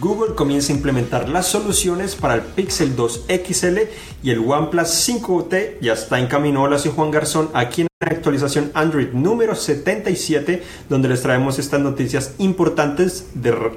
Google comienza a implementar las soluciones para el Pixel 2 XL y el OnePlus 5T ya está en camino. Hola, soy Juan Garzón, aquí en la actualización Android número 77, donde les traemos estas noticias importantes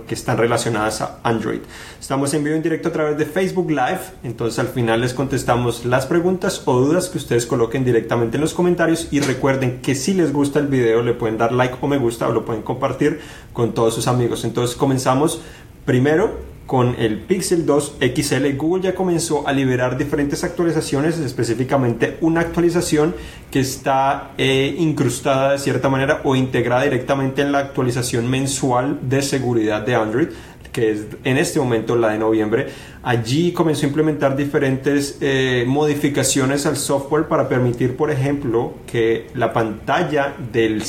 que están relacionadas a Android. Estamos en vivo en directo a través de Facebook Live, entonces al final les contestamos las preguntas o dudas que ustedes coloquen directamente en los comentarios y recuerden que si les gusta el video le pueden dar like o me gusta o lo pueden compartir con todos sus amigos. Entonces comenzamos Primero, con el Pixel 2 XL, Google ya comenzó a liberar diferentes actualizaciones, específicamente una actualización que está eh, incrustada de cierta manera o integrada directamente en la actualización mensual de seguridad de Android que es en este momento la de noviembre. Allí comenzó a implementar diferentes eh, modificaciones al software para permitir, por ejemplo, que la pantalla del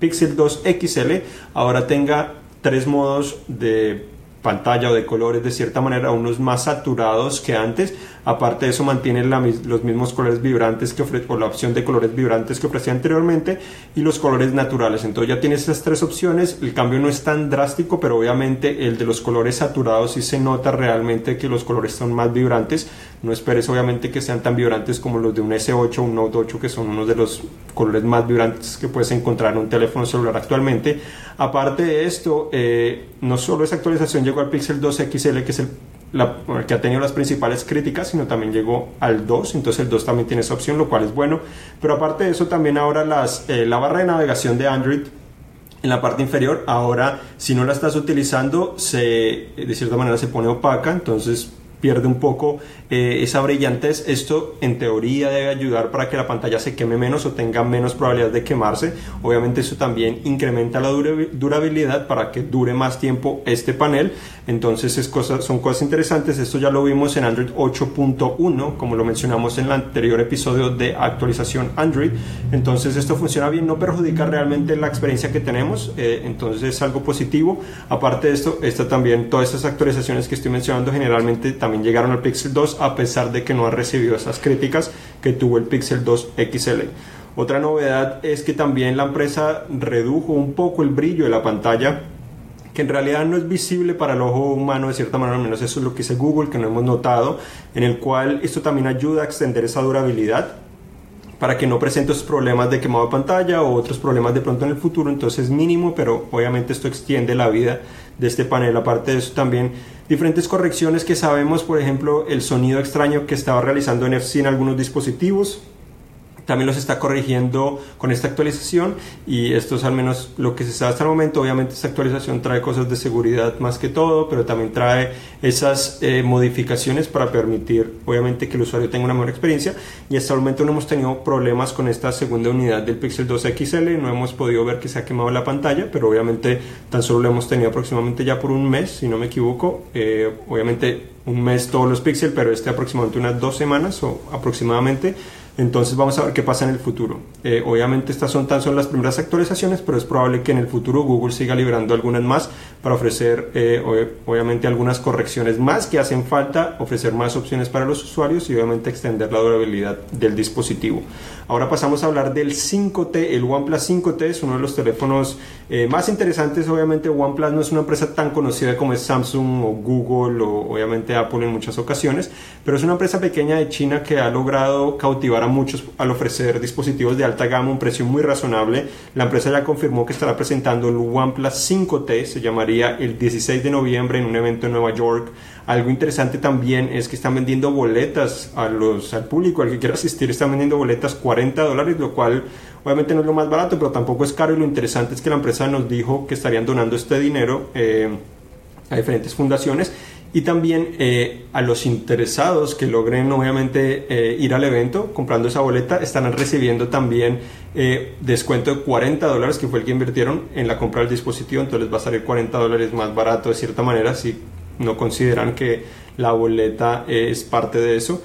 Pixel 2 XL ahora tenga tres modos de pantalla o de colores de cierta manera unos más saturados que antes. Aparte de eso mantiene los mismos colores vibrantes que ofrece la opción de colores vibrantes que ofrecía anteriormente y los colores naturales. Entonces ya tienes estas tres opciones. El cambio no es tan drástico pero obviamente el de los colores saturados sí se nota realmente que los colores son más vibrantes no esperes obviamente que sean tan vibrantes como los de un S8 o un Note 8 que son unos de los colores más vibrantes que puedes encontrar en un teléfono celular actualmente aparte de esto eh, no solo esa actualización llegó al Pixel 2 XL, que es el que ha tenido las principales críticas, sino también llegó al 2, entonces el 2 también tiene esa opción, lo cual es bueno. Pero aparte de eso, también ahora eh, la barra de navegación de Android en la parte inferior, ahora si no la estás utilizando, se, de cierta manera se pone opaca, entonces pierde un poco eh, esa brillantez. Esto en teoría debe ayudar para que la pantalla se queme menos o tenga menos probabilidad de quemarse. Obviamente eso también incrementa la durabilidad para que dure más tiempo este panel. Entonces es son cosas interesantes. Esto ya lo vimos en Android 8.1, como lo mencionamos en el anterior episodio de actualización Android. Entonces esto funciona bien, no perjudica realmente la experiencia que tenemos. Eh, entonces es algo positivo. Aparte de esto, esta también, todas estas actualizaciones que estoy mencionando generalmente también también llegaron al Pixel 2 a pesar de que no ha recibido esas críticas que tuvo el Pixel 2 XL. Otra novedad es que también la empresa redujo un poco el brillo de la pantalla que en realidad no es visible para el ojo humano de cierta manera, al menos eso es lo que dice Google, que no hemos notado, en el cual esto también ayuda a extender esa durabilidad para que no presente esos problemas de quemado de pantalla o otros problemas de pronto en el futuro, entonces es mínimo, pero obviamente esto extiende la vida de este panel. Aparte de eso también diferentes correcciones que sabemos, por ejemplo, el sonido extraño que estaba realizando NFC en algunos dispositivos, también los está corrigiendo con esta actualización y esto es al menos lo que se sabe hasta el momento. Obviamente esta actualización trae cosas de seguridad más que todo, pero también trae esas eh, modificaciones para permitir obviamente que el usuario tenga una mejor experiencia y hasta el momento no hemos tenido problemas con esta segunda unidad del Pixel 2 XL, no hemos podido ver que se ha quemado la pantalla, pero obviamente tan solo lo hemos tenido aproximadamente ya por un mes, si no me equivoco. Eh, obviamente un mes todos los Pixel, pero este aproximadamente unas dos semanas o aproximadamente. Entonces vamos a ver qué pasa en el futuro. Eh, obviamente estas son tan solo las primeras actualizaciones, pero es probable que en el futuro Google siga liberando algunas más para ofrecer eh, obviamente algunas correcciones más que hacen falta, ofrecer más opciones para los usuarios y obviamente extender la durabilidad del dispositivo. Ahora pasamos a hablar del 5T. El OnePlus 5T es uno de los teléfonos eh, más interesantes. Obviamente OnePlus no es una empresa tan conocida como es Samsung o Google o obviamente Apple en muchas ocasiones, pero es una empresa pequeña de China que ha logrado cautivar a muchos al ofrecer dispositivos de alta gama un precio muy razonable. La empresa ya confirmó que estará presentando el OnePlus 5T, se llamaría el 16 de noviembre en un evento en Nueva York. Algo interesante también es que están vendiendo boletas a los, al público, al que quiera asistir, están vendiendo boletas 40 dólares, lo cual obviamente no es lo más barato, pero tampoco es caro y lo interesante es que la empresa nos dijo que estarían donando este dinero eh, a diferentes fundaciones y también eh, a los interesados que logren obviamente eh, ir al evento comprando esa boleta estarán recibiendo también descuento de 40 dólares que fue el que invirtieron en la compra del dispositivo entonces les va a salir 40 dólares más barato de cierta manera si no consideran que la boleta es parte de eso.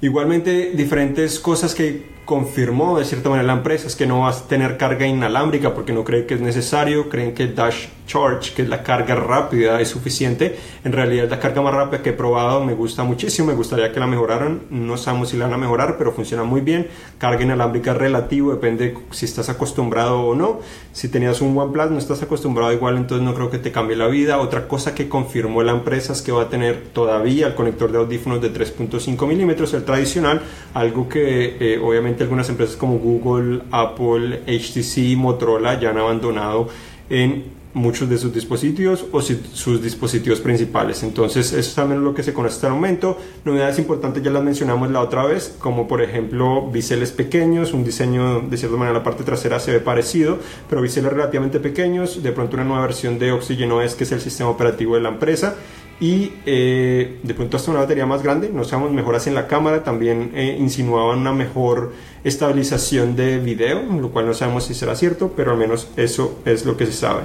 Igualmente, diferentes cosas que confirmó de cierta manera la empresa es que no va a tener carga inalámbrica porque no cree que es necesario, creen que Dash Charge, que es la carga rápida, es suficiente. En realidad es la carga más rápida que he probado, me gusta muchísimo, me gustaría que la mejoraran, no sabemos si la van a mejorar, pero funciona muy bien. Carga inalámbrica relativo, depende si estás acostumbrado o no. Si tenías un OnePlus, no estás acostumbrado igual, entonces no creo que te cambie la vida. Otra cosa que confirmó la empresa es que va a tener todavía el conector de audífonos de 3.5 milímetros, el tradicional, algo que eh, obviamente algunas empresas como Google, Apple, HTC, Motorola ya han abandonado en muchos de sus dispositivos o sus dispositivos principales. Entonces, eso es también lo que se conoce hasta el momento. Novedades importantes ya las mencionamos la otra vez, como por ejemplo biseles pequeños, un diseño de cierta manera la parte trasera se ve parecido, pero biseles relativamente pequeños, de pronto una nueva versión de Oxygen OS que es el sistema operativo de la empresa y eh, de pronto hasta una batería más grande, no sabemos mejoras en la cámara, también eh, insinuaban una mejor estabilización de video, lo cual no sabemos si será cierto, pero al menos eso es lo que se sabe.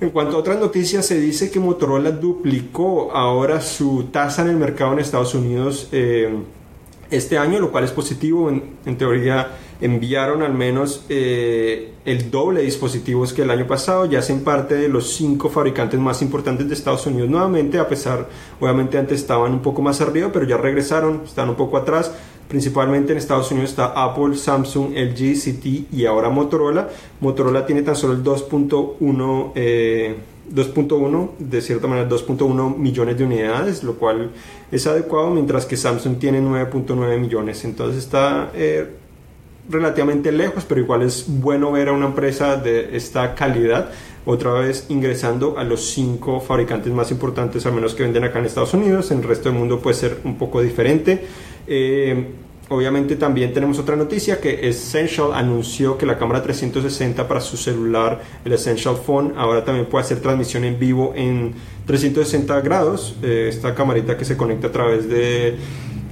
En cuanto a otras noticias, se dice que Motorola duplicó ahora su tasa en el mercado en Estados Unidos eh, este año, lo cual es positivo. En, teoría, enviaron al menos eh, el doble de dispositivos que el año pasado. Ya hacen parte de los cinco fabricantes más importantes de Estados Unidos nuevamente, a pesar, obviamente, antes estaban un poco más arriba, pero ya regresaron, están un poco atrás. Principalmente en Estados Unidos está Apple, Samsung, LG, CT y ahora Motorola. Motorola tiene tan solo el 2.1 eh, de cierta manera 2.1 millones de unidades, lo cual es adecuado, mientras que Samsung tiene 9.9 millones. Entonces está eh, relativamente lejos, pero igual es bueno ver a una empresa de esta calidad otra vez ingresando a los cinco fabricantes más importantes, al menos que venden acá en Estados Unidos. En el resto del mundo puede ser un poco diferente. Eh, obviamente también tenemos otra noticia que Essential anunció que la cámara 360 para su celular, el Essential Phone, ahora también puede hacer transmisión en vivo en 360 grados. Eh, esta camarita que se conecta a través de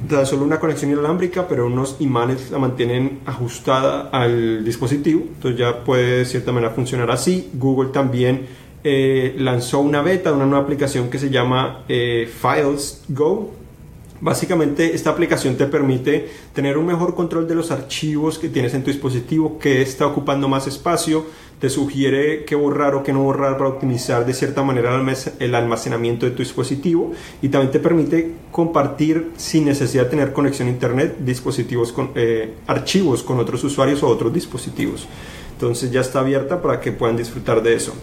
tan solo una conexión inalámbrica, pero unos imanes la mantienen ajustada al dispositivo. Entonces ya puede de cierta manera funcionar así. Google también eh, lanzó una beta de una nueva aplicación que se llama Files Go Básicamente esta aplicación te permite tener un mejor control de los archivos que tienes en tu dispositivo, que está ocupando más espacio, te sugiere qué borrar o qué no borrar para optimizar de cierta manera el almacenamiento de tu dispositivo. Y también te permite compartir sin necesidad de tener conexión a internet dispositivos con eh, archivos con otros usuarios o otros dispositivos. Entonces ya está abierta para que puedan disfrutar de eso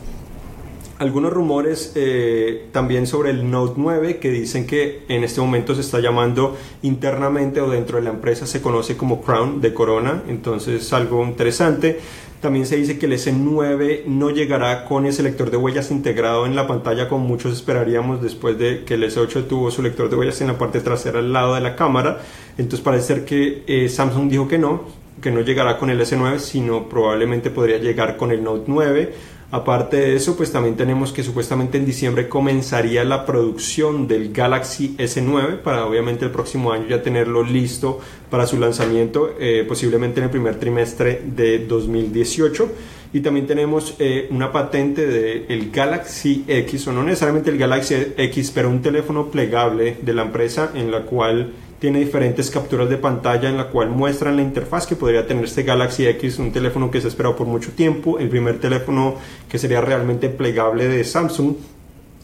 algunos rumores eh, también sobre el Note 9 que dicen que en este momento se está llamando internamente o dentro de la empresa se conoce como Crown de Corona, entonces es algo interesante. También se dice que el S9 no llegará con ese lector de huellas integrado en la pantalla como muchos esperaríamos después de que el S8 tuvo su lector de huellas en la parte trasera al lado de la cámara. Entonces parece ser que eh, Samsung dijo que no, que no llegará con el S9, sino probablemente podría llegar con el Note 9 Aparte de eso, pues también tenemos que supuestamente en diciembre comenzaría la producción del Galaxy S9 para obviamente el próximo año ya tenerlo listo para su lanzamiento, eh, posiblemente en el primer trimestre de 2018. Y también tenemos eh, una patente del Galaxy X, o no necesariamente el Galaxy X, pero un teléfono plegable de la empresa en la cual tiene diferentes capturas de pantalla en la cual muestran la interfaz que podría tener este Galaxy X, un teléfono que se ha esperado por mucho tiempo, el primer teléfono que sería realmente plegable de Samsung.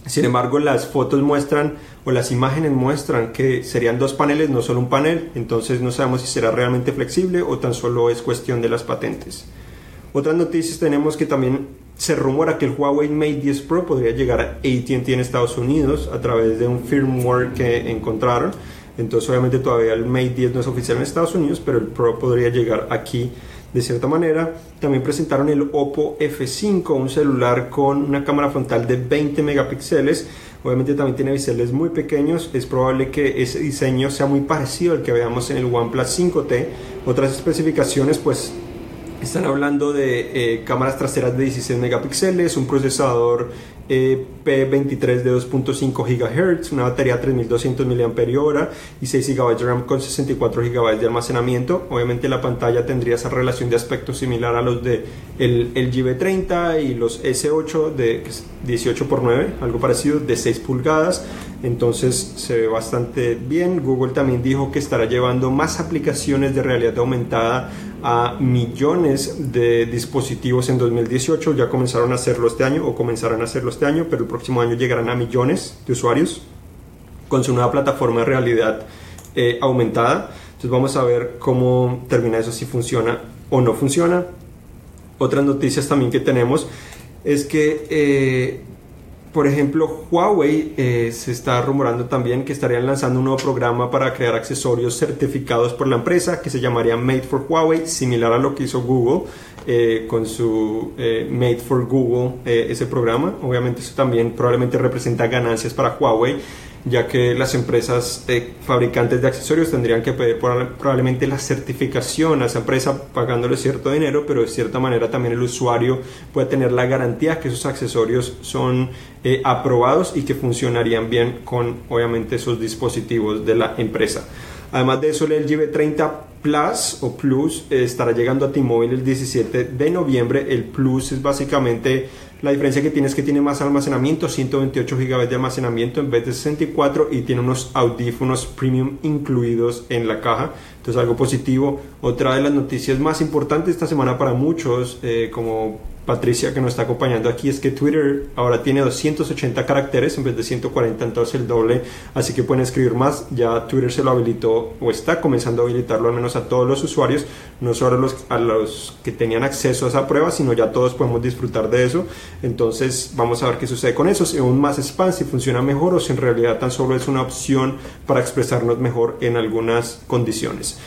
Sin embargo, las fotos muestran o las imágenes muestran que serían dos paneles, no solo un panel, entonces no sabemos si será realmente flexible o tan solo es cuestión de las patentes. Otras noticias tenemos que también se rumora que el Huawei Mate 10 Pro podría llegar a AT&T en Estados Unidos a través de un firmware que encontraron. Entonces obviamente todavía el Mate 10 no es oficial en Estados Unidos, pero el Pro podría llegar aquí de cierta manera. También presentaron el Oppo F5, un celular con una cámara frontal de 20 megapíxeles. Obviamente también tiene biseles muy pequeños. Es probable que ese diseño sea muy parecido al que veamos en el OnePlus 5T. Otras especificaciones pues están hablando de eh, cámaras traseras de 16 megapíxeles, un procesador eh, P23 de 2.5 GHz, una batería 3200 mAh y 6 GB de RAM con 64 GB de almacenamiento. Obviamente la pantalla tendría esa relación de aspecto similar a los de el, el GB30 y los S8 de 18 x 9, algo parecido, de 6 pulgadas. entonces se ve bastante bien. Google también dijo que estará llevando más aplicaciones de realidad aumentada a millones de dispositivos en 2018. Ya comenzaron a hacerlo este año o comenzarán a hacerlo este año, pero el próximo año llegarán a millones de usuarios con su nueva plataforma de realidad eh, aumentada. Entonces vamos a ver cómo termina eso, si funciona o no funciona. Otras noticias también que tenemos es que eh, por ejemplo, Huawei eh, se está rumorando también que estarían lanzando un nuevo programa para crear accesorios certificados por la empresa que se llamaría Made for Huawei, similar a lo que hizo Google eh, con su eh, Made for Google, ese programa. Obviamente eso también probablemente representa ganancias para Huawei ya que las empresas fabricantes de accesorios tendrían que pedir probablemente la certificación a esa empresa pagándole cierto dinero, pero de cierta manera también el usuario puede tener la garantía que esos accesorios son eh, aprobados y que funcionarían bien con obviamente esos dispositivos de la empresa. Además de eso, el LG 30 Plus o Plus eh, estará llegando a T-Mobile el 17 de noviembre. El Plus es básicamente la diferencia que tiene es que tiene más almacenamiento, 128 GB de almacenamiento en vez de 64 y tiene unos audífonos premium incluidos en la caja. Entonces algo positivo. Otra de las noticias más importantes esta semana para muchos, eh, como Patricia que nos está acompañando aquí es que Twitter ahora tiene 280 caracteres en vez de 140, entonces el doble, así que pueden escribir más. Ya Twitter se lo habilitó o está comenzando a habilitarlo al menos a todos los usuarios, no solo a los, a los que tenían acceso a esa prueba, sino ya todos podemos disfrutar de eso. Entonces vamos a ver qué sucede con eso, si aún más spam, si funciona mejor o si en realidad tan solo es una opción para expresarnos mejor en algunas condiciones.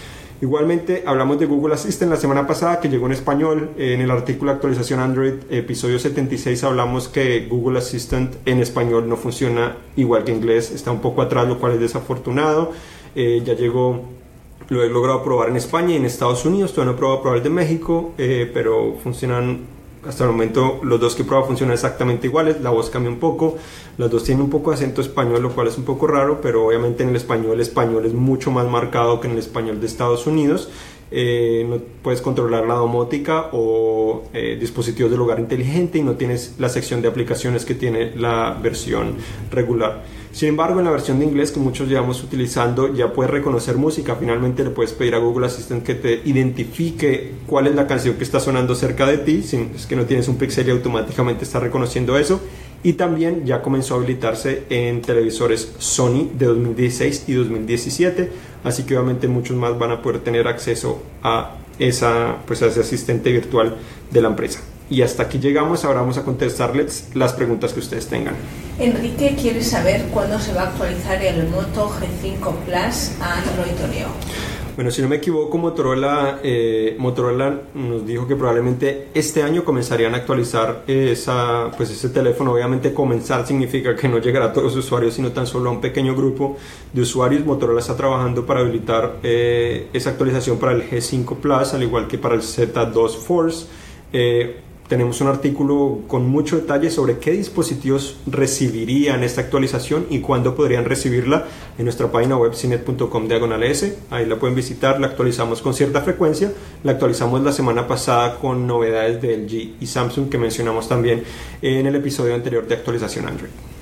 Igualmente hablamos de Google Assistant la semana pasada que llegó en español. En el artículo actualización Android, episodio 76, hablamos que Google Assistant en español no funciona igual que inglés, está un poco atrás, lo cual es desafortunado. Eh, ya llegó, lo he logrado probar en España y en Estados Unidos, todavía no he probado probar el de México, eh, pero funcionan hasta el momento los dos que he probado funcionan exactamente iguales, la voz cambia un poco, las dos tienen un poco de acento español, lo cual es un poco raro, pero obviamente en el español español es mucho más marcado que en el español de Estados Unidos. Eh, no puedes controlar la domótica o eh, dispositivos del hogar inteligente y no tienes la sección de aplicaciones que tiene la versión regular. Sin embargo, en la versión de inglés que muchos llevamos utilizando ya puedes reconocer música. Finalmente le puedes pedir a Google Assistant que te identifique cuál es la canción que está sonando cerca de ti. Si es que no tienes un pixel y automáticamente está reconociendo eso. Y también ya comenzó a habilitarse en televisores Sony de 2016 y 2017. Así que obviamente muchos más van a poder tener acceso a, esa, pues a ese asistente virtual de la empresa. Y hasta aquí llegamos, ahora vamos a contestarles las preguntas que ustedes tengan. Enrique quiere saber cuándo se va a actualizar el Moto G5 Plus a Android Oreo. Bueno, si no me equivoco, Motorola, eh, Motorola nos dijo que probablemente este año comenzarían a actualizar esa, pues ese teléfono. Obviamente comenzar significa que no llegará a todos los usuarios, sino tan solo a un pequeño grupo de usuarios. Motorola está trabajando para habilitar eh, esa actualización para el G5 Plus, al igual que para el Z2 Force. Eh, tenemos un artículo con mucho detalle sobre qué dispositivos recibirían esta actualización y cuándo podrían recibirla en nuestra página web cinet.com diagonal. Ahí la pueden visitar, la actualizamos con cierta frecuencia. La actualizamos la semana pasada con novedades de LG y Samsung que mencionamos también en el episodio anterior de actualización Android.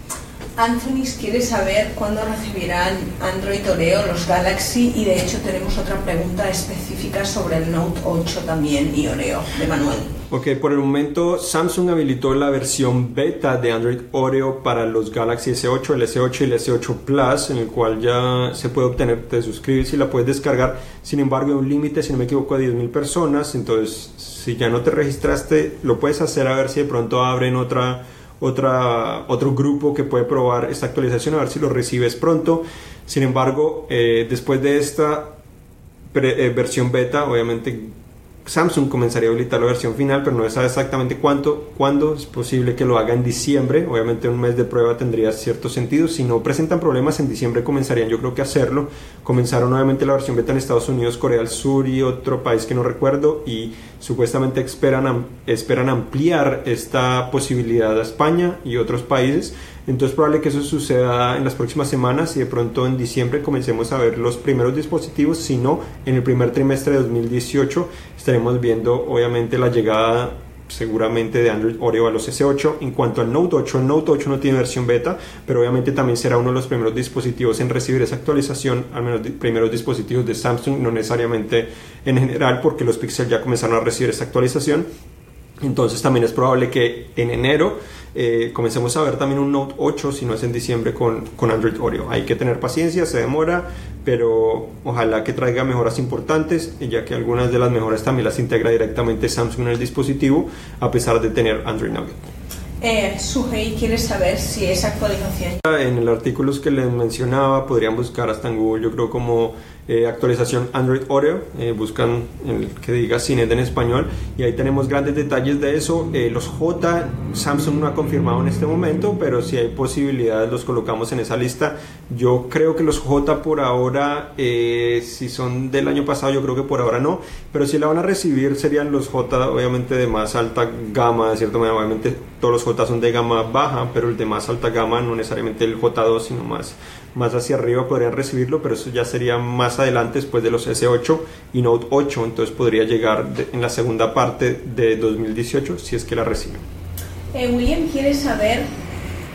Anthony quiere saber cuándo recibirán Android Oreo los Galaxy y de hecho tenemos otra pregunta específica sobre el Note 8 también y Oreo de Manuel. Ok, por el momento Samsung habilitó la versión beta de Android Oreo para los Galaxy S8, el S8 y el S8 Plus, en el cual ya se puede obtener, te suscribes y la puedes descargar. Sin embargo, hay un límite, si no me equivoco, de 10.000 personas. Entonces, si ya no te registraste, lo puedes hacer a ver si de pronto abren otra otra, otro grupo que puede probar esta actualización a ver si lo recibes pronto. Sin embargo, eh, después de esta eh, versión beta, obviamente Samsung comenzaría a habilitar la versión final, pero no sabe exactamente cuánto, cuándo. Es posible que lo haga en diciembre. Obviamente un mes de prueba tendría cierto sentido. Si no presentan problemas en diciembre comenzarían yo creo que hacerlo. Comenzaron nuevamente la versión beta en Estados Unidos, Corea del Sur y otro país que no recuerdo y supuestamente esperan, esperan ampliar esta posibilidad a España y otros países. Entonces es probable que eso suceda en las próximas semanas y de pronto en diciembre comencemos a ver los primeros dispositivos, si no, en el primer trimestre de 2018 estaremos viendo obviamente la llegada seguramente de Android Oreo a los S8. En cuanto al Note 8, el Note 8 no tiene versión beta, pero obviamente también será uno de los primeros dispositivos en recibir esa actualización, al menos primeros dispositivos de Samsung, no necesariamente en general, porque los Pixel ya comenzaron a recibir esta actualización. Entonces también es probable que en enero eh, comencemos a ver también un Note 8, si no es en diciembre, con, con Android Oreo. Hay que tener paciencia, se demora, pero ojalá que traiga mejoras importantes, ya que algunas de las mejoras también las integra directamente Samsung en el dispositivo, a pesar de tener Android Nugget. Eh, Sugei quiere saber si esa actualización. En el artículo que les mencionaba, podrían buscar hasta en Google, yo creo como eh, actualización Android Oreo, eh, buscan el que diga Cinet en español y ahí tenemos grandes detalles de eso. Eh, los J, Samsung no ha confirmado en este momento, pero si hay posibilidades los colocamos en esa lista. Yo creo que los J por ahora, si son del año pasado, yo creo que por ahora no, pero si la van a recibir serían los J obviamente de más alta gama, de cierta manera, obviamente todos los J son de gama baja, pero el de más alta gama no necesariamente el J2, sino más más hacia arriba podrían recibirlo, pero eso ya sería más adelante después de los S8 y Note 8, entonces podría llegar en la segunda parte de 2018 si es que la reciben. Eh, William quiere saber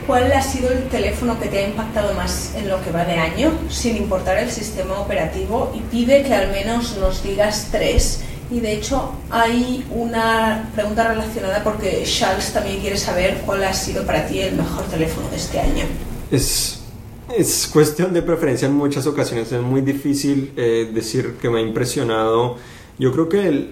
cuál ha sido el teléfono que te ha impactado más en lo que va de año, sin importar el sistema operativo, y pide que al menos nos digas tres. Y de hecho hay una pregunta relacionada porque Charles también quiere saber cuál ha sido para ti el mejor teléfono de este año. Es es cuestión de preferencia en muchas ocasiones. Es muy difícil eh, decir que me ha impresionado. Yo creo que el,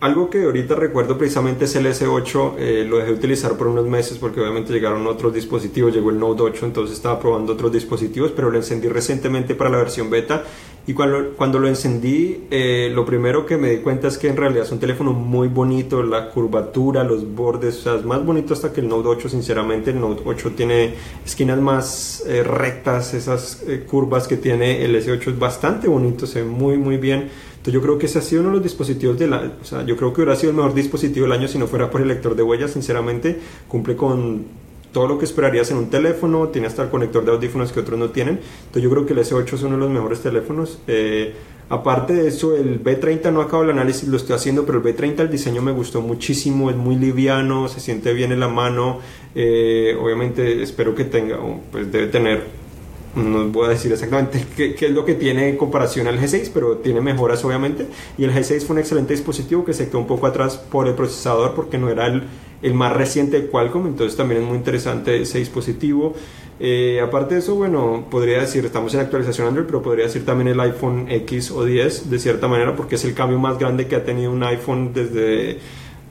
algo que ahorita recuerdo precisamente es el S8, eh, lo dejé utilizar por unos meses porque obviamente llegaron otros dispositivos, llegó el Note 8, entonces estaba probando otros dispositivos, pero lo encendí recientemente para la versión beta y cuando, cuando lo encendí, eh, lo primero que me di cuenta es que en realidad es un teléfono muy bonito, la curvatura, los bordes, o sea, es más bonito hasta que el Note 8, sinceramente, el Note 8 tiene esquinas más eh, rectas, esas curvas que tiene el S8 es bastante bonito, se ve muy muy bien. Yo creo que ese ha sido uno de los dispositivos de la, o sea, yo creo que hubiera sido el mejor dispositivo del año si no fuera por el lector de huellas, sinceramente, cumple con todo lo que esperarías en un teléfono, tiene hasta el conector de audífonos que otros no tienen, entonces yo creo que el S8 es uno de los mejores teléfonos. Eh, aparte de eso, el B30 no acabo el análisis, lo estoy haciendo, pero el B30 el diseño me gustó muchísimo, es muy liviano, se siente bien en la mano, eh, obviamente espero que tenga, pues debe tener no voy a decir exactamente qué, es lo que tiene en comparación al G6, pero tiene mejoras obviamente. Y el G6 fue un excelente dispositivo que se quedó un poco atrás por el procesador porque no era el, el más reciente de Qualcomm, entonces también es muy interesante ese dispositivo. Eh, aparte de eso, bueno, podría decir, estamos en actualización Android, pero podría decir también el iPhone X o 10 de cierta manera porque es el cambio más grande que ha tenido un iPhone desde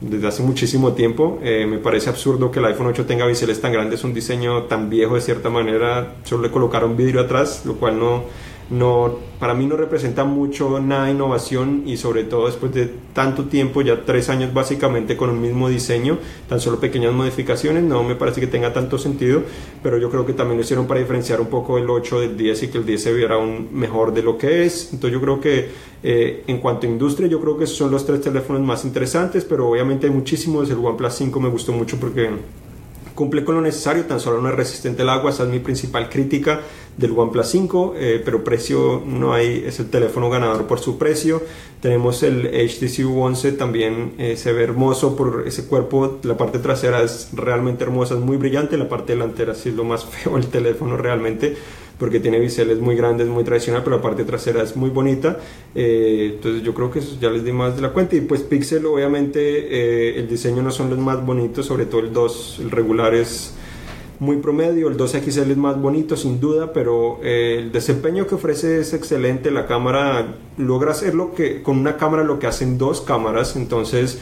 desde hace muchísimo tiempo. Eh, me parece absurdo que el iPhone 8 tenga biseles tan grandes, un diseño tan viejo de cierta manera. Solo le colocaron vidrio atrás, lo cual no, no, para mí no representa mucho nada de innovación y sobre todo después de tanto tiempo, ya tres años básicamente con un mismo diseño, tan solo pequeñas modificaciones, no me parece que tenga tanto sentido, pero yo creo que también lo hicieron para diferenciar un poco el 8 del 10 y que el 10 se viera aún mejor de lo que es. Entonces yo creo que eh, en cuanto a industria, yo creo que esos son los tres teléfonos más interesantes, pero obviamente hay muchísimos. El OnePlus 5 me gustó mucho porque cumple con lo necesario, tan solo no es resistente al agua, esa es mi principal crítica del OnePlus 5, eh, pero precio no hay, es el teléfono ganador por su precio. Tenemos el HTC U11, también eh, se ve hermoso por ese cuerpo, la parte trasera es realmente hermosa, es muy brillante, la parte delantera sí es lo más feo el teléfono realmente porque tiene biseles muy grandes, muy tradicional, pero la parte trasera es muy bonita. Eh, entonces yo creo que eso ya les di más de la cuenta. Y pues Pixel, obviamente, eh, el diseño no son los más bonitos, sobre todo el 2, el regular es muy promedio, el 2XL es más bonito sin duda, pero eh, el desempeño que ofrece es excelente, la cámara logra hacer lo que con una cámara lo que hacen dos cámaras, entonces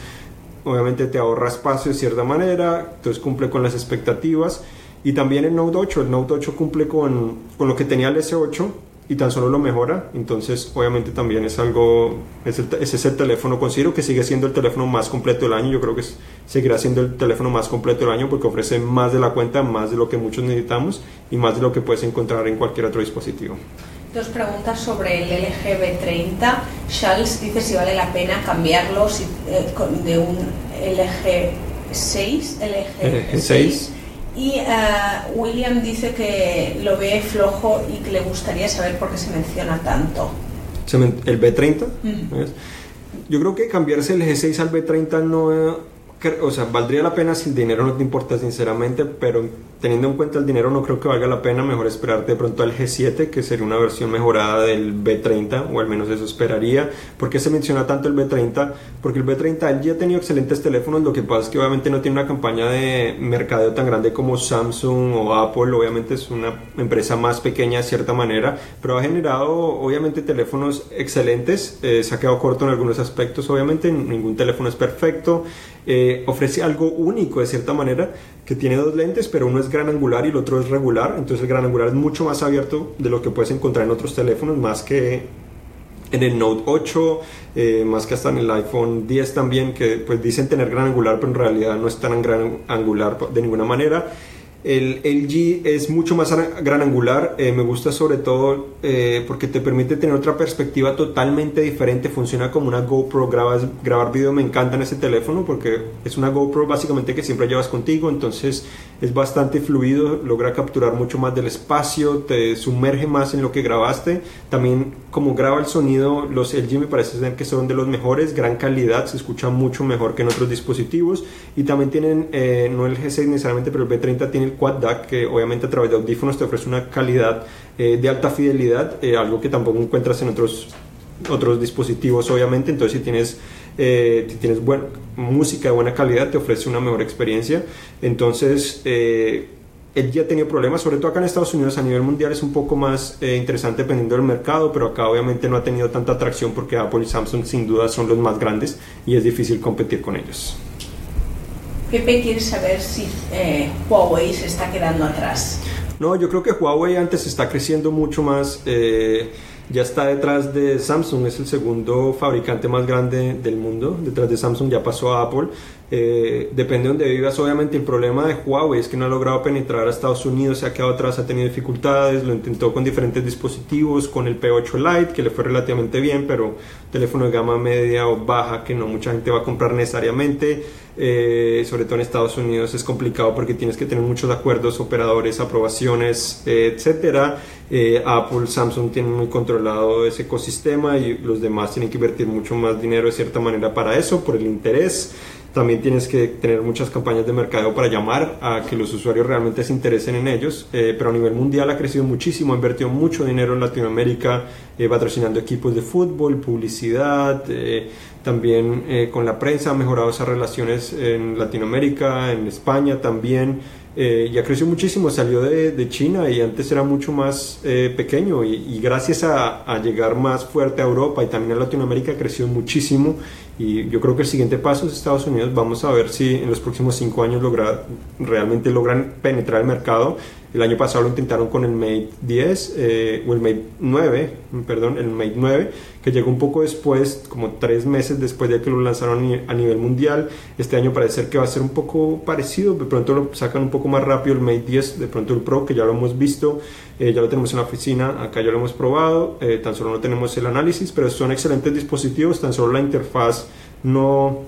obviamente te ahorra espacio de cierta manera, entonces cumple con las expectativas y también el Note 8, el Note 8 cumple con, con lo que tenía el S8 y tan solo lo mejora, entonces obviamente también es algo, es, el, es ese teléfono, considero que sigue siendo el teléfono más completo del año, yo creo que seguirá siendo el teléfono más completo del año porque ofrece más de la cuenta, más de lo que muchos necesitamos y más de lo que puedes encontrar en cualquier otro dispositivo. Dos preguntas sobre el LG B30. Charles dice si vale la pena cambiarlo eh, de un LG 6, LG 6 y eh, William dice que lo ve flojo y que le gustaría saber por qué se menciona tanto. ¿El B30? Yo creo que cambiarse el G6 al B30 no o sea, valdría la pena si el dinero no te importa sinceramente, pero teniendo en cuenta el dinero no creo que valga la pena, mejor esperarte de pronto al G7, que sería una versión mejorada del B30, o al menos eso esperaría. ¿Por qué se menciona tanto el B30? Porque el B30 ya ha tenido excelentes teléfonos, lo que pasa es que obviamente no tiene una campaña de mercadeo tan grande como Samsung o Apple, obviamente es una empresa más pequeña de cierta manera, pero ha generado obviamente teléfonos excelentes, eh, se ha quedado corto en algunos aspectos, obviamente ningún teléfono es perfecto, eh, ofrece algo único de cierta manera, que tiene dos lentes, pero uno es gran angular y el otro es regular, entonces el gran angular es mucho más abierto de lo que puedes encontrar en otros teléfonos, más que en el Note 8, eh, más que hasta en el iPhone 10 también, que pues dicen tener gran angular, pero en realidad no es tan gran angular de ninguna manera. El LG es mucho más gran angular, eh, me gusta sobre todo eh, porque te permite tener otra perspectiva totalmente diferente, funciona como una GoPro, grabas, grabar video me encanta en ese teléfono porque es una GoPro básicamente que siempre llevas contigo, entonces es bastante fluido, logra capturar mucho más del espacio, te sumerge más en lo que grabaste, también como graba el sonido, los LG me parece ser que son de los mejores, gran calidad, se escucha mucho mejor que en otros dispositivos. Y también tienen, eh, no el G6 necesariamente, pero el B30 tiene el Quad DAC que obviamente a través de audífonos te ofrece una calidad eh, de alta fidelidad, eh, algo que tampoco encuentras en otros, otros dispositivos obviamente, entonces si tienes, eh, tienes buena, música de buena calidad te ofrece una mejor experiencia, entonces él ya ha tenido problemas, sobre todo acá en Estados Unidos a nivel mundial es un poco más interesante dependiendo del mercado, pero acá obviamente no ha tenido tanta atracción porque Apple y Samsung sin duda son los más grandes y es difícil competir con ellos. Pepe quiere saber si eh, Huawei se está quedando atrás. No, yo creo que Huawei antes está creciendo mucho más. Eh, ya está detrás de Samsung, es el segundo fabricante más grande del mundo. Detrás de Samsung ya pasó a Apple. Eh, depende de donde vivas, obviamente el problema de Huawei es que no ha logrado penetrar a Estados Unidos, se ha quedado atrás, ha tenido dificultades, lo intentó con diferentes dispositivos, con el P8 Lite, que le fue relativamente bien, pero teléfono de gama media o baja que no mucha gente va a comprar necesariamente. Eh, sobre todo en Estados Unidos es complicado porque tienes que tener muchos acuerdos, operadores, aprobaciones, eh, etcétera. Apple, Samsung tienen muy controlado ese ecosistema y los demás tienen que invertir mucho más dinero de cierta manera para eso, por el interés. También tienes que tener muchas campañas de mercadeo para llamar a que los usuarios realmente se interesen en ellos. Eh, pero a nivel mundial ha crecido muchísimo, ha invertido mucho dinero en Latinoamérica, eh, patrocinando equipos de fútbol, publicidad, eh, también con la prensa ha mejorado esas relaciones en Latinoamérica, en España también. Y ha crecido muchísimo, salió de, China y antes era mucho más pequeño y, gracias a, a, llegar más fuerte a Europa y también a Latinoamérica ha crecido muchísimo y yo creo que el siguiente paso es Estados Unidos. Vamos a ver si en los próximos cinco años logra, realmente logran penetrar el mercado. El año pasado lo intentaron con el Mate 10 eh, o el Mate 9, perdón, el Mate 9, que llegó un poco después, como tres meses después de que lo lanzaron a nivel mundial. Este año parece ser que va a ser un poco parecido. De pronto lo sacan un poco más rápido el Mate 10, de pronto el Pro, que ya lo hemos visto, eh, ya lo tenemos en la oficina, acá ya lo hemos probado. Eh, tan solo no tenemos el análisis, pero son excelentes dispositivos. Tan solo la interfaz no,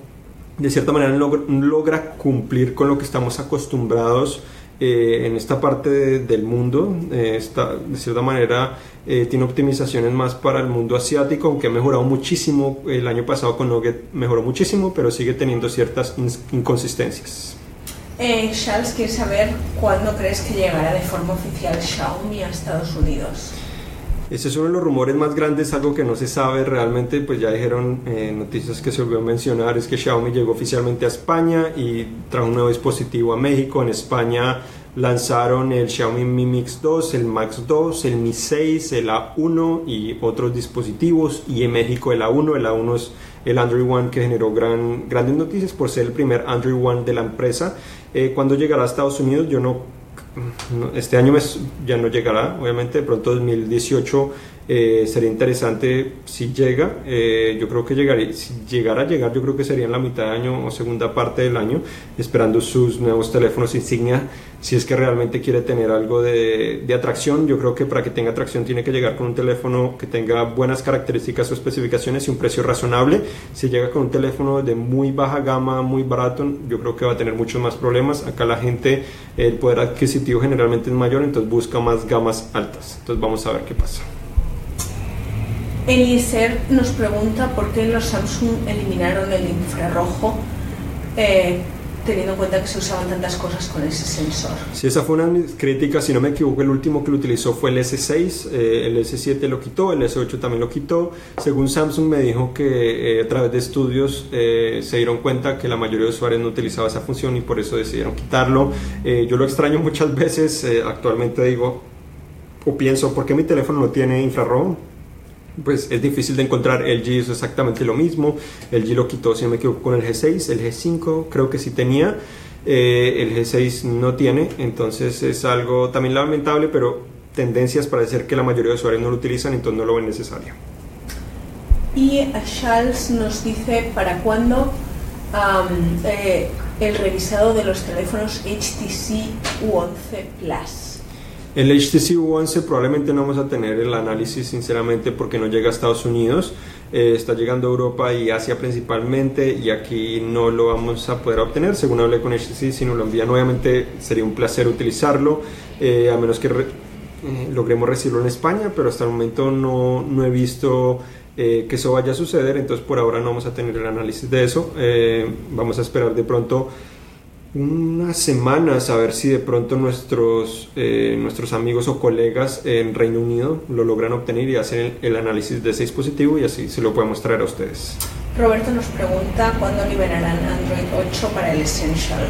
de cierta manera, logra, cumplir con lo que estamos acostumbrados eh, en esta parte del mundo. Eh, de cierta manera, eh, tiene optimizaciones más para el mundo asiático, aunque ha mejorado muchísimo. El año pasado con Nugget mejoró muchísimo, pero sigue teniendo ciertas inconsistencias. Charles, quiere saber cuándo crees que llegará de forma oficial Xiaomi a Estados Unidos. Ese es uno de los rumores más grandes, algo que no se sabe realmente, pues ya dijeron eh, noticias que se volvió a mencionar, es que Xiaomi llegó oficialmente a España y trajo un nuevo dispositivo a México. En España lanzaron el Xiaomi Mi Mix 2, el Max 2, el Mi 6, el A1 y otros dispositivos. Y en México el A1, el A1 es el Android One que generó gran, grandes noticias por ser el primer Android One de la empresa. Eh, cuando llegará a Estados Unidos yo no este año ya no llegará, obviamente, de pronto 2018 eh, sería interesante si llega, eh, yo creo que llegaría, si llegara a llegar, yo creo que sería en la mitad de año o segunda parte del año, esperando sus nuevos teléfonos insignia, si es que realmente quiere tener algo de, de, atracción, yo creo que para que tenga atracción tiene que llegar con un teléfono que tenga buenas características o especificaciones y un precio razonable, si llega con un teléfono de muy baja gama, muy barato, yo creo que va a tener muchos más problemas, acá la gente, el poder adquisitivo generalmente es mayor, entonces busca más gamas altas, entonces vamos a ver qué pasa. Eliezer nos pregunta por qué los Samsung eliminaron el infrarrojo eh, teniendo en cuenta que se usaban tantas cosas con ese sensor. Sí, esa fue una críticas, si no me equivoco, el último que lo utilizó fue el S6, eh, el S7 lo quitó, el S8 también lo quitó. Según Samsung me dijo que eh, a través de estudios eh, se dieron cuenta que la mayoría de usuarios no utilizaba esa función y por eso decidieron quitarlo. yo lo extraño muchas veces, actualmente digo o pienso, ¿por qué mi teléfono no tiene infrarrojo? Pues es difícil de encontrar. El G hizo exactamente lo mismo. El G lo quitó, si no me equivoco, con el G6. El G5 creo que sí tenía. Eh, el G6 no tiene. Entonces es algo también lamentable, pero tendencias para decir que la mayoría de usuarios no lo utilizan, entonces no lo ven necesario. Y Charles nos dice para cuándo eh, el revisado de los teléfonos HTC U11 Plus. El HTC U11 probablemente no vamos a tener el análisis sinceramente porque no llega a Estados Unidos, eh, está llegando a Europa y Asia principalmente y aquí no lo vamos a poder obtener. Según hablé con HTC, si nos lo envían nuevamente sería un placer utilizarlo, eh, a menos que eh, logremos recibirlo en España, pero hasta el momento no, no he visto que eso vaya a suceder, entonces por ahora no vamos a tener el análisis de eso. vamos a esperar de pronto unas semanas a ver si de pronto nuestros, eh, nuestros amigos o colegas en Reino Unido lo logran obtener y hacen el, análisis de ese dispositivo y así se lo podemos traer a ustedes. Roberto nos pregunta cuándo liberarán Android 8 para el Essential.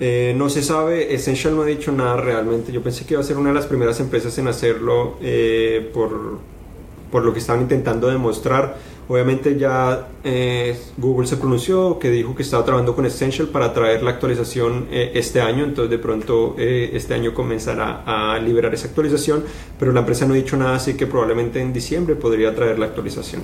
Eh, no se sabe, Essential no ha dicho nada realmente. Yo pensé que iba a ser una de las primeras empresas en hacerlo eh, por, por lo que estaban intentando demostrar Obviamente ya eh, Google se pronunció, que dijo que estaba trabajando con Essential para traer la actualización eh, este año, entonces de pronto eh, este año comenzará a liberar esa actualización, pero la empresa no ha dicho nada, así que probablemente en diciembre podría traer la actualización.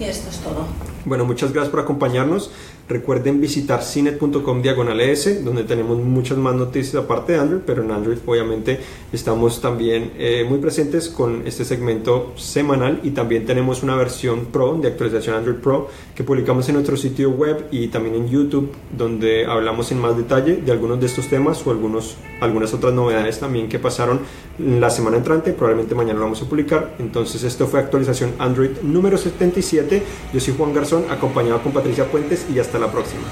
Y esto es todo. Bueno, muchas gracias por acompañarnos. Recuerden visitar cinet.com diagonal S, donde tenemos muchas más noticias aparte de Android, pero en Android obviamente estamos también eh, muy presentes con este segmento semanal y también tenemos una versión Pro de actualización Android Pro que publicamos en nuestro sitio web y también en YouTube, donde hablamos en más detalle de algunos de estos temas o algunos, algunas otras novedades también que pasaron la semana entrante, probablemente mañana lo vamos a publicar. Entonces esto fue actualización Android número 77. Yo soy Juan Garzón, acompañado con Patricia Puentes y hasta la próxima.